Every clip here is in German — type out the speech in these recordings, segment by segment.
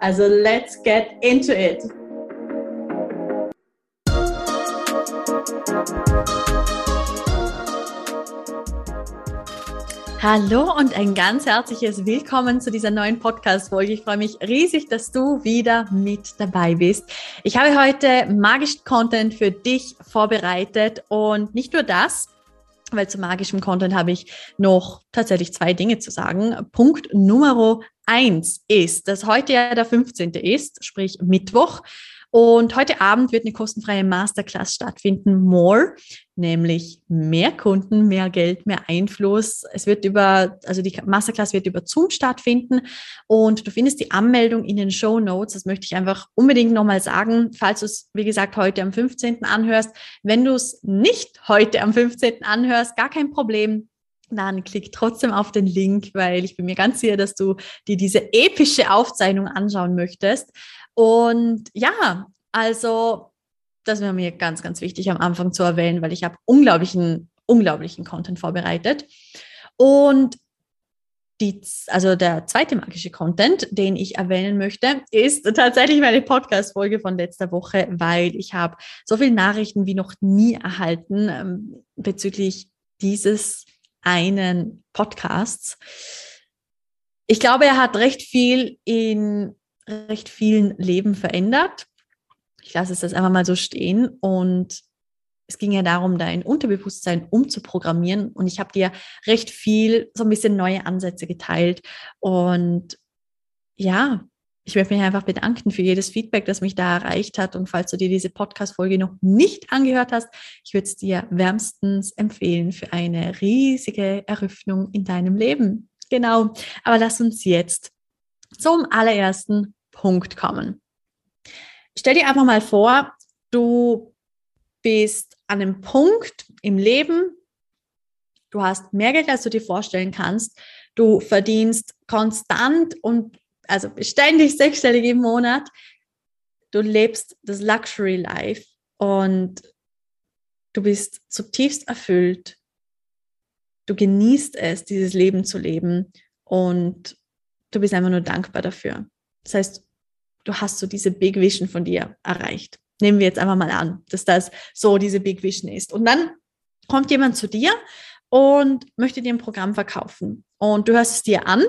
Also let's get into it! Hallo und ein ganz herzliches Willkommen zu dieser neuen Podcast-Folge. Ich freue mich riesig, dass du wieder mit dabei bist. Ich habe heute magischen Content für dich vorbereitet und nicht nur das, weil zu magischem Content habe ich noch tatsächlich zwei Dinge zu sagen. Punkt Nummer eins ist, dass heute ja der 15. ist, sprich Mittwoch. Und heute Abend wird eine kostenfreie Masterclass stattfinden, More, nämlich mehr Kunden, mehr Geld, mehr Einfluss. Es wird über, also die Masterclass wird über Zoom stattfinden und du findest die Anmeldung in den Show Notes. Das möchte ich einfach unbedingt nochmal sagen, falls du es, wie gesagt, heute am 15. anhörst. Wenn du es nicht heute am 15. anhörst, gar kein Problem dann klick trotzdem auf den Link, weil ich bin mir ganz sicher, dass du dir diese epische Aufzeichnung anschauen möchtest. Und ja, also das wäre mir ganz, ganz wichtig am Anfang zu erwähnen, weil ich habe unglaublichen, unglaublichen Content vorbereitet. Und die, also der zweite magische Content, den ich erwähnen möchte, ist tatsächlich meine Podcast-Folge von letzter Woche, weil ich habe so viele Nachrichten wie noch nie erhalten ähm, bezüglich dieses einen Podcasts. Ich glaube, er hat recht viel in recht vielen Leben verändert. Ich lasse es das einfach mal so stehen. Und es ging ja darum, dein Unterbewusstsein umzuprogrammieren. Und ich habe dir recht viel, so ein bisschen neue Ansätze geteilt. Und ja, ich möchte mich einfach bedanken für jedes Feedback, das mich da erreicht hat. Und falls du dir diese Podcast-Folge noch nicht angehört hast, ich würde es dir wärmstens empfehlen für eine riesige Eröffnung in deinem Leben. Genau. Aber lass uns jetzt zum allerersten Punkt kommen. Stell dir einfach mal vor, du bist an einem Punkt im Leben, du hast mehr Geld, als du dir vorstellen kannst, du verdienst konstant und also beständig sechsstellig im Monat, du lebst das Luxury Life und du bist zutiefst erfüllt, du genießt es, dieses Leben zu leben und du bist einfach nur dankbar dafür. Das heißt, du hast so diese Big Vision von dir erreicht. Nehmen wir jetzt einfach mal an, dass das so diese Big Vision ist. Und dann kommt jemand zu dir und möchte dir ein Programm verkaufen. Und du hörst es dir an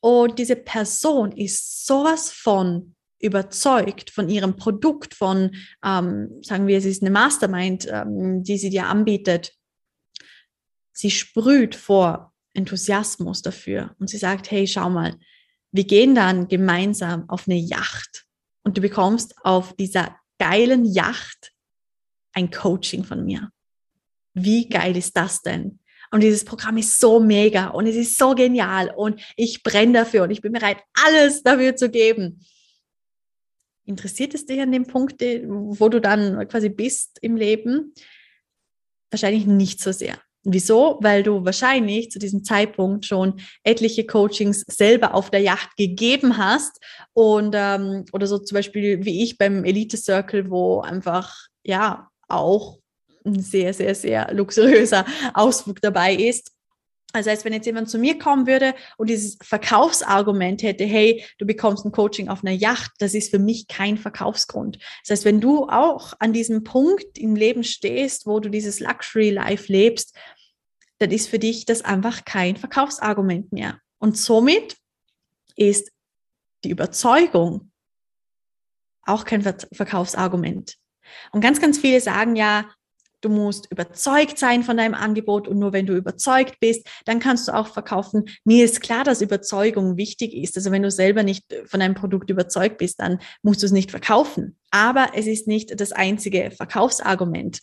und diese Person ist sowas von überzeugt von ihrem Produkt, von, ähm, sagen wir, es ist eine Mastermind, ähm, die sie dir anbietet. Sie sprüht vor Enthusiasmus dafür und sie sagt, hey, schau mal, wir gehen dann gemeinsam auf eine Yacht und du bekommst auf dieser geilen Yacht ein Coaching von mir. Wie geil ist das denn? Und dieses Programm ist so mega und es ist so genial und ich brenne dafür und ich bin bereit, alles dafür zu geben. Interessiert es dich an dem Punkt, wo du dann quasi bist im Leben? Wahrscheinlich nicht so sehr. Wieso? Weil du wahrscheinlich zu diesem Zeitpunkt schon etliche Coachings selber auf der Yacht gegeben hast und ähm, oder so zum Beispiel wie ich beim Elite Circle, wo einfach ja auch ein sehr, sehr, sehr luxuriöser Ausflug dabei ist. Also als wenn jetzt jemand zu mir kommen würde und dieses Verkaufsargument hätte, hey, du bekommst ein Coaching auf einer Yacht, das ist für mich kein Verkaufsgrund. Das heißt, wenn du auch an diesem Punkt im Leben stehst, wo du dieses Luxury Life lebst, dann ist für dich das einfach kein Verkaufsargument mehr. Und somit ist die Überzeugung auch kein Verkaufsargument. Und ganz, ganz viele sagen ja, Du musst überzeugt sein von deinem Angebot und nur wenn du überzeugt bist, dann kannst du auch verkaufen. Mir ist klar, dass Überzeugung wichtig ist. Also wenn du selber nicht von einem Produkt überzeugt bist, dann musst du es nicht verkaufen. Aber es ist nicht das einzige Verkaufsargument.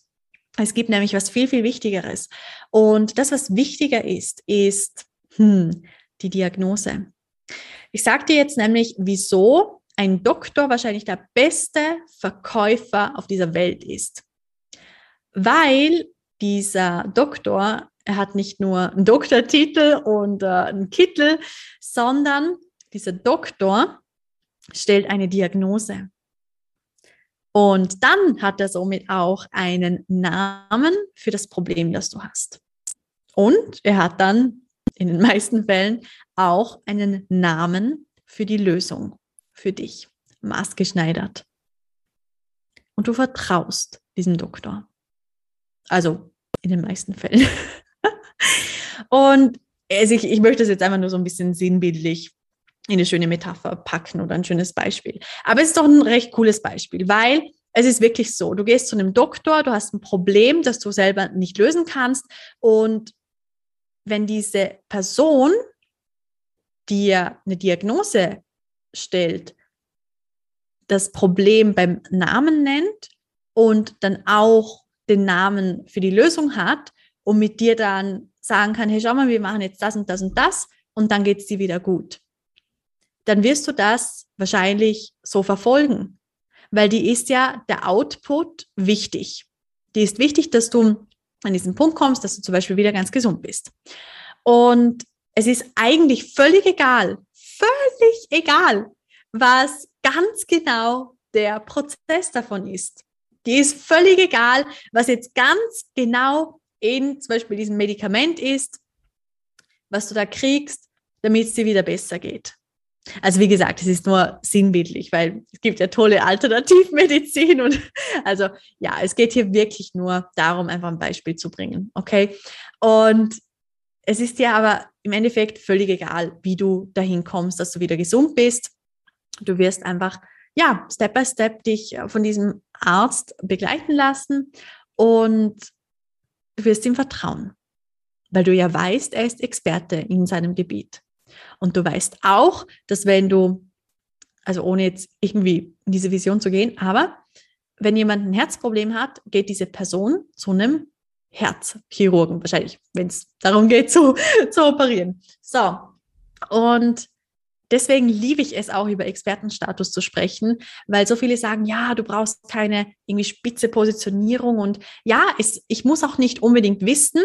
Es gibt nämlich was viel, viel Wichtigeres. Und das, was wichtiger ist, ist hm, die Diagnose. Ich sage dir jetzt nämlich, wieso ein Doktor wahrscheinlich der beste Verkäufer auf dieser Welt ist. Weil dieser Doktor, er hat nicht nur einen Doktortitel und äh, einen Kittel, sondern dieser Doktor stellt eine Diagnose. Und dann hat er somit auch einen Namen für das Problem, das du hast. Und er hat dann in den meisten Fällen auch einen Namen für die Lösung für dich, maßgeschneidert. Und du vertraust diesem Doktor. Also in den meisten Fällen. Und also ich, ich möchte es jetzt einfach nur so ein bisschen sinnbildlich in eine schöne Metapher packen oder ein schönes Beispiel. Aber es ist doch ein recht cooles Beispiel, weil es ist wirklich so, du gehst zu einem Doktor, du hast ein Problem, das du selber nicht lösen kannst und wenn diese Person dir eine Diagnose stellt, das Problem beim Namen nennt und dann auch den Namen für die Lösung hat und mit dir dann sagen kann, hey, schau mal, wir machen jetzt das und das und das und dann geht es dir wieder gut dann wirst du das wahrscheinlich so verfolgen, weil die ist ja der Output wichtig. Die ist wichtig, dass du an diesen Punkt kommst, dass du zum Beispiel wieder ganz gesund bist. Und es ist eigentlich völlig egal, völlig egal, was ganz genau der Prozess davon ist. Die ist völlig egal, was jetzt ganz genau in zum Beispiel diesem Medikament ist, was du da kriegst, damit es dir wieder besser geht. Also wie gesagt, es ist nur sinnbildlich, weil es gibt ja tolle Alternativmedizin und also ja, es geht hier wirklich nur darum, einfach ein Beispiel zu bringen, okay? Und es ist dir aber im Endeffekt völlig egal, wie du dahin kommst, dass du wieder gesund bist. Du wirst einfach ja Step by Step dich von diesem Arzt begleiten lassen und du wirst ihm vertrauen, weil du ja weißt, er ist Experte in seinem Gebiet. Und du weißt auch, dass wenn du, also ohne jetzt irgendwie in diese Vision zu gehen, aber wenn jemand ein Herzproblem hat, geht diese Person zu einem Herzchirurgen, wahrscheinlich, wenn es darum geht, zu, zu operieren. So, und deswegen liebe ich es auch, über Expertenstatus zu sprechen, weil so viele sagen, ja, du brauchst keine irgendwie spitze Positionierung und ja, es, ich muss auch nicht unbedingt wissen,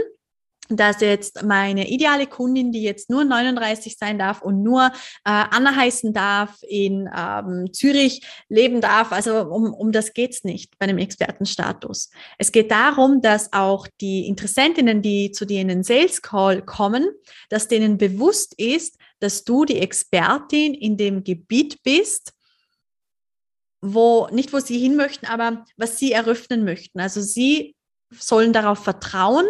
dass jetzt meine ideale Kundin, die jetzt nur 39 sein darf und nur äh, Anna heißen darf, in ähm, Zürich leben darf. Also um, um das geht's nicht bei einem Expertenstatus. Es geht darum, dass auch die Interessentinnen, die zu dir in den Sales Call kommen, dass denen bewusst ist, dass du die Expertin in dem Gebiet bist, wo nicht wo sie hin möchten, aber was sie eröffnen möchten. Also sie sollen darauf vertrauen,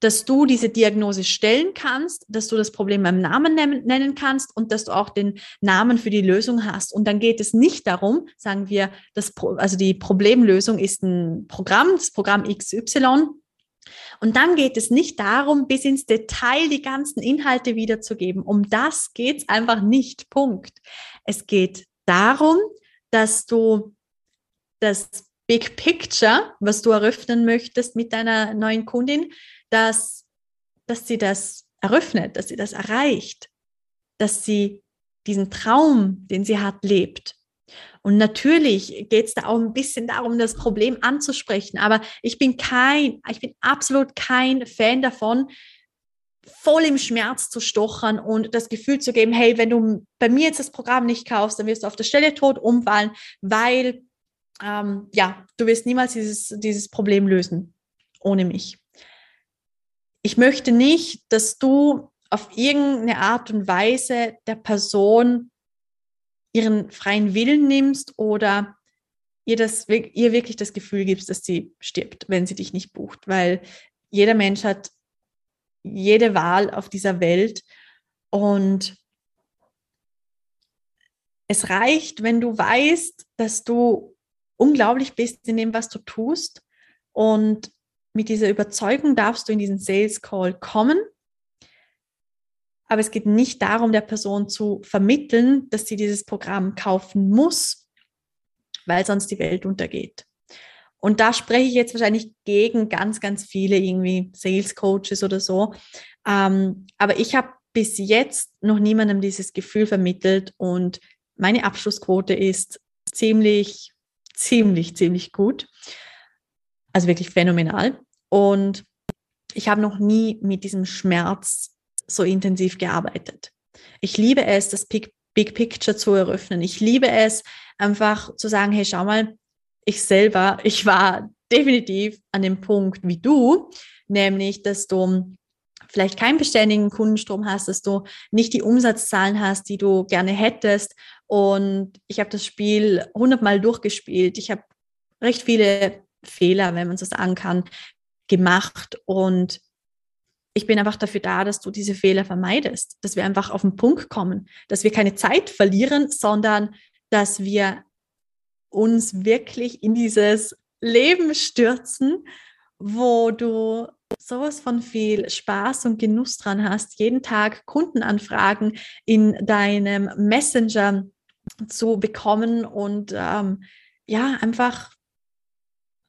dass du diese Diagnose stellen kannst, dass du das Problem beim Namen nennen kannst und dass du auch den Namen für die Lösung hast. Und dann geht es nicht darum, sagen wir, das, also die Problemlösung ist ein Programm, das Programm XY. Und dann geht es nicht darum, bis ins Detail die ganzen Inhalte wiederzugeben. Um das geht es einfach nicht. Punkt. Es geht darum, dass du das Big Picture, was du eröffnen möchtest mit deiner neuen Kundin, dass, dass sie das eröffnet, dass sie das erreicht, dass sie diesen Traum, den sie hat, lebt. Und natürlich geht es da auch ein bisschen darum, das Problem anzusprechen. Aber ich bin kein, ich bin absolut kein Fan davon, voll im Schmerz zu stochern und das Gefühl zu geben, hey, wenn du bei mir jetzt das Programm nicht kaufst, dann wirst du auf der Stelle tot umfallen, weil ähm, ja, du wirst niemals dieses, dieses Problem lösen ohne mich ich möchte nicht, dass du auf irgendeine Art und Weise der Person ihren freien Willen nimmst oder ihr, das, ihr wirklich das Gefühl gibst, dass sie stirbt, wenn sie dich nicht bucht, weil jeder Mensch hat jede Wahl auf dieser Welt und es reicht, wenn du weißt, dass du unglaublich bist in dem, was du tust und mit dieser Überzeugung darfst du in diesen Sales Call kommen. Aber es geht nicht darum, der Person zu vermitteln, dass sie dieses Programm kaufen muss, weil sonst die Welt untergeht. Und da spreche ich jetzt wahrscheinlich gegen ganz, ganz viele irgendwie Sales Coaches oder so. Ähm, aber ich habe bis jetzt noch niemandem dieses Gefühl vermittelt und meine Abschlussquote ist ziemlich, ziemlich, ziemlich gut. Also wirklich phänomenal. Und ich habe noch nie mit diesem Schmerz so intensiv gearbeitet. Ich liebe es, das Big, Big Picture zu eröffnen. Ich liebe es, einfach zu sagen, hey, schau mal, ich selber, ich war definitiv an dem Punkt wie du, nämlich, dass du vielleicht keinen beständigen Kundenstrom hast, dass du nicht die Umsatzzahlen hast, die du gerne hättest. Und ich habe das Spiel hundertmal durchgespielt. Ich habe recht viele Fehler, wenn man so sagen kann, gemacht. Und ich bin einfach dafür da, dass du diese Fehler vermeidest, dass wir einfach auf den Punkt kommen, dass wir keine Zeit verlieren, sondern dass wir uns wirklich in dieses Leben stürzen, wo du sowas von viel Spaß und Genuss dran hast, jeden Tag Kundenanfragen in deinem Messenger zu bekommen und ähm, ja, einfach,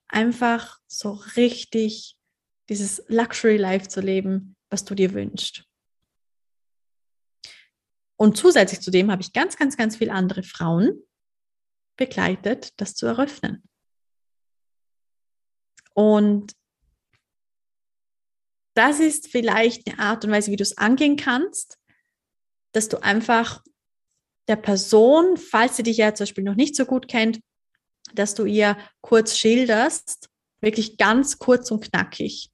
einfach so richtig dieses Luxury Life zu leben, was du dir wünschst. Und zusätzlich zu dem habe ich ganz, ganz, ganz viele andere Frauen begleitet, das zu eröffnen. Und das ist vielleicht eine Art und Weise, wie du es angehen kannst, dass du einfach der Person, falls sie dich ja zum Beispiel noch nicht so gut kennt, dass du ihr kurz schilderst, wirklich ganz kurz und knackig,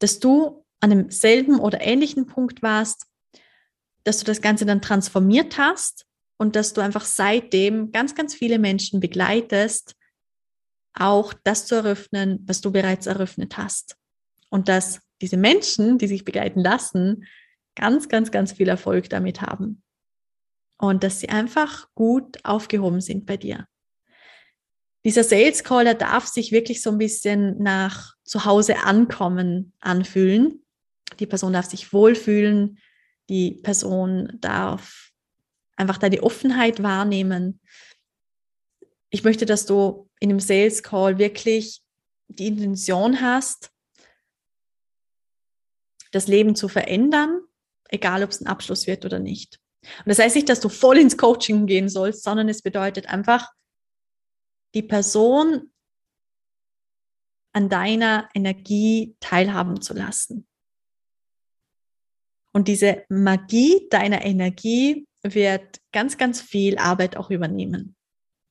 dass du an demselben oder ähnlichen Punkt warst, dass du das Ganze dann transformiert hast und dass du einfach seitdem ganz, ganz viele Menschen begleitest, auch das zu eröffnen, was du bereits eröffnet hast. Und dass diese Menschen, die sich begleiten lassen, ganz, ganz, ganz viel Erfolg damit haben. Und dass sie einfach gut aufgehoben sind bei dir. Dieser Sales Caller darf sich wirklich so ein bisschen nach zu Hause ankommen anfühlen. Die Person darf sich wohlfühlen. Die Person darf einfach deine Offenheit wahrnehmen. Ich möchte, dass du in dem Sales Call wirklich die Intention hast, das Leben zu verändern, egal ob es ein Abschluss wird oder nicht. Und das heißt nicht, dass du voll ins Coaching gehen sollst, sondern es bedeutet einfach, die Person an deiner Energie teilhaben zu lassen. Und diese Magie deiner Energie wird ganz, ganz viel Arbeit auch übernehmen.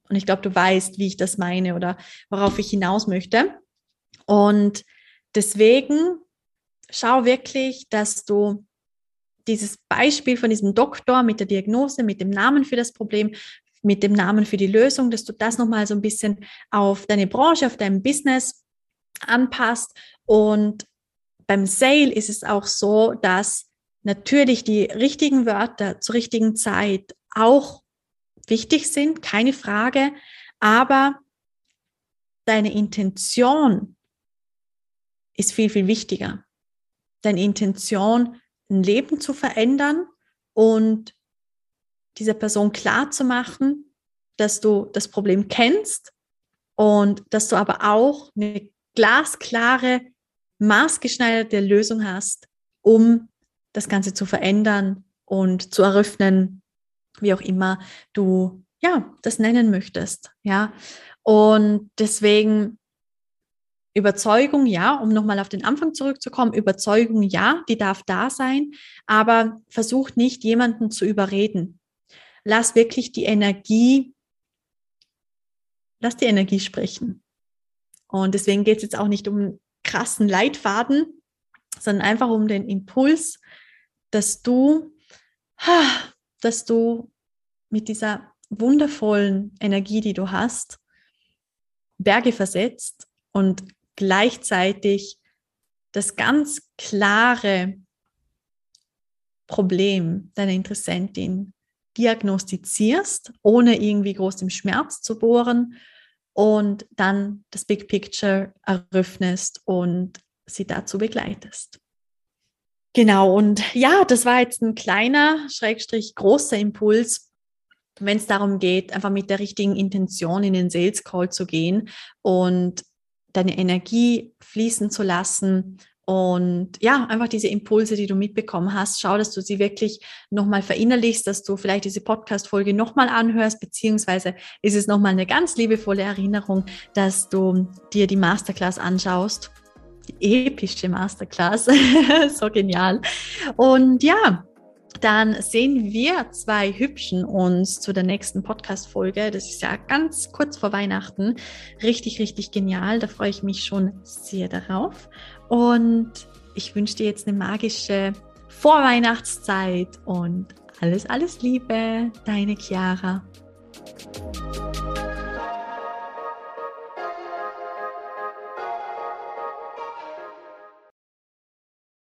Und ich glaube, du weißt, wie ich das meine oder worauf ich hinaus möchte. Und deswegen schau wirklich, dass du dieses Beispiel von diesem Doktor mit der Diagnose, mit dem Namen für das Problem, mit dem Namen für die Lösung, dass du das nochmal so ein bisschen auf deine Branche, auf dein Business anpasst. Und beim Sale ist es auch so, dass natürlich die richtigen Wörter zur richtigen Zeit auch wichtig sind, keine Frage, aber deine Intention ist viel, viel wichtiger deine Intention, ein Leben zu verändern und dieser Person klar zu machen, dass du das Problem kennst und dass du aber auch eine glasklare, maßgeschneiderte Lösung hast, um das Ganze zu verändern und zu eröffnen, wie auch immer du ja das nennen möchtest, ja. Und deswegen Überzeugung, ja, um nochmal auf den Anfang zurückzukommen, Überzeugung, ja, die darf da sein, aber versuch nicht, jemanden zu überreden. Lass wirklich die Energie, lass die Energie sprechen. Und deswegen geht es jetzt auch nicht um krassen Leitfaden, sondern einfach um den Impuls, dass du, dass du mit dieser wundervollen Energie, die du hast, Berge versetzt und gleichzeitig das ganz klare Problem deiner Interessentin diagnostizierst, ohne irgendwie groß im Schmerz zu bohren und dann das Big Picture eröffnest und sie dazu begleitest. Genau, und ja, das war jetzt ein kleiner, schrägstrich großer Impuls, wenn es darum geht, einfach mit der richtigen Intention in den Sales Call zu gehen und deine Energie fließen zu lassen Und ja, einfach diese Impulse, die du mitbekommen hast, schau, dass du sie wirklich nochmal verinnerlichst, dass du vielleicht diese Podcast-Folge nochmal anhörst, beziehungsweise ist es nochmal eine ganz liebevolle Erinnerung, dass du dir die Masterclass anschaust. Die epische Masterclass. so genial. Und ja, dann sehen wir zwei Hübschen uns zu der nächsten Podcast-Folge. Das ist ja ganz kurz vor Weihnachten. Richtig, richtig genial. Da freue ich mich schon sehr darauf. Und ich wünsche dir jetzt eine magische Vorweihnachtszeit und alles, alles Liebe, deine Chiara.